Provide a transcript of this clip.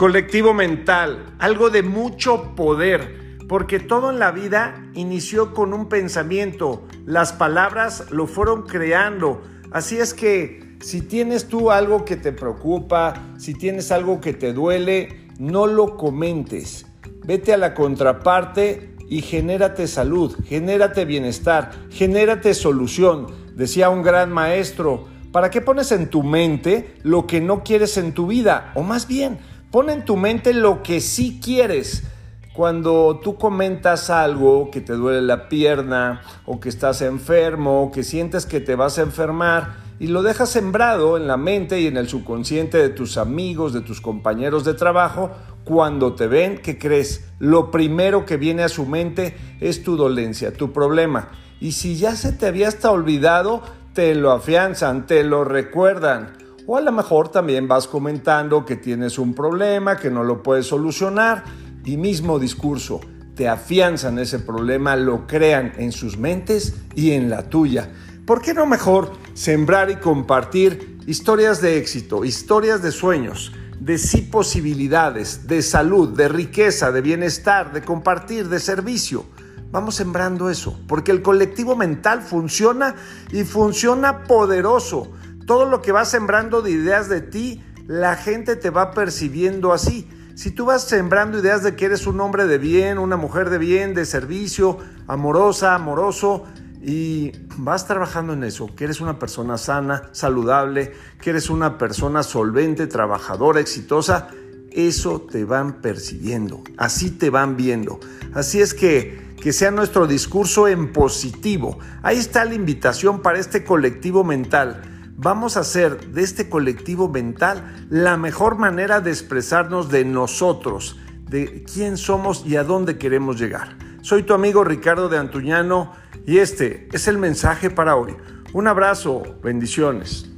Colectivo mental, algo de mucho poder, porque todo en la vida inició con un pensamiento, las palabras lo fueron creando, así es que si tienes tú algo que te preocupa, si tienes algo que te duele, no lo comentes, vete a la contraparte y genérate salud, genérate bienestar, genérate solución, decía un gran maestro, ¿para qué pones en tu mente lo que no quieres en tu vida? O más bien, Pon en tu mente lo que sí quieres. Cuando tú comentas algo que te duele la pierna o que estás enfermo o que sientes que te vas a enfermar y lo dejas sembrado en la mente y en el subconsciente de tus amigos, de tus compañeros de trabajo, cuando te ven, ¿qué crees? Lo primero que viene a su mente es tu dolencia, tu problema. Y si ya se te había hasta olvidado, te lo afianzan, te lo recuerdan. O a lo mejor también vas comentando que tienes un problema, que no lo puedes solucionar y mismo discurso, te afianzan ese problema, lo crean en sus mentes y en la tuya. ¿Por qué no mejor sembrar y compartir historias de éxito, historias de sueños, de sí posibilidades, de salud, de riqueza, de bienestar, de compartir, de servicio? Vamos sembrando eso, porque el colectivo mental funciona y funciona poderoso todo lo que vas sembrando de ideas de ti, la gente te va percibiendo así. Si tú vas sembrando ideas de que eres un hombre de bien, una mujer de bien, de servicio, amorosa, amoroso, y vas trabajando en eso, que eres una persona sana, saludable, que eres una persona solvente, trabajadora, exitosa, eso te van percibiendo, así te van viendo. Así es que que sea nuestro discurso en positivo. Ahí está la invitación para este colectivo mental vamos a hacer de este colectivo mental la mejor manera de expresarnos de nosotros, de quién somos y a dónde queremos llegar. Soy tu amigo Ricardo de Antuñano y este es el mensaje para hoy. Un abrazo, bendiciones.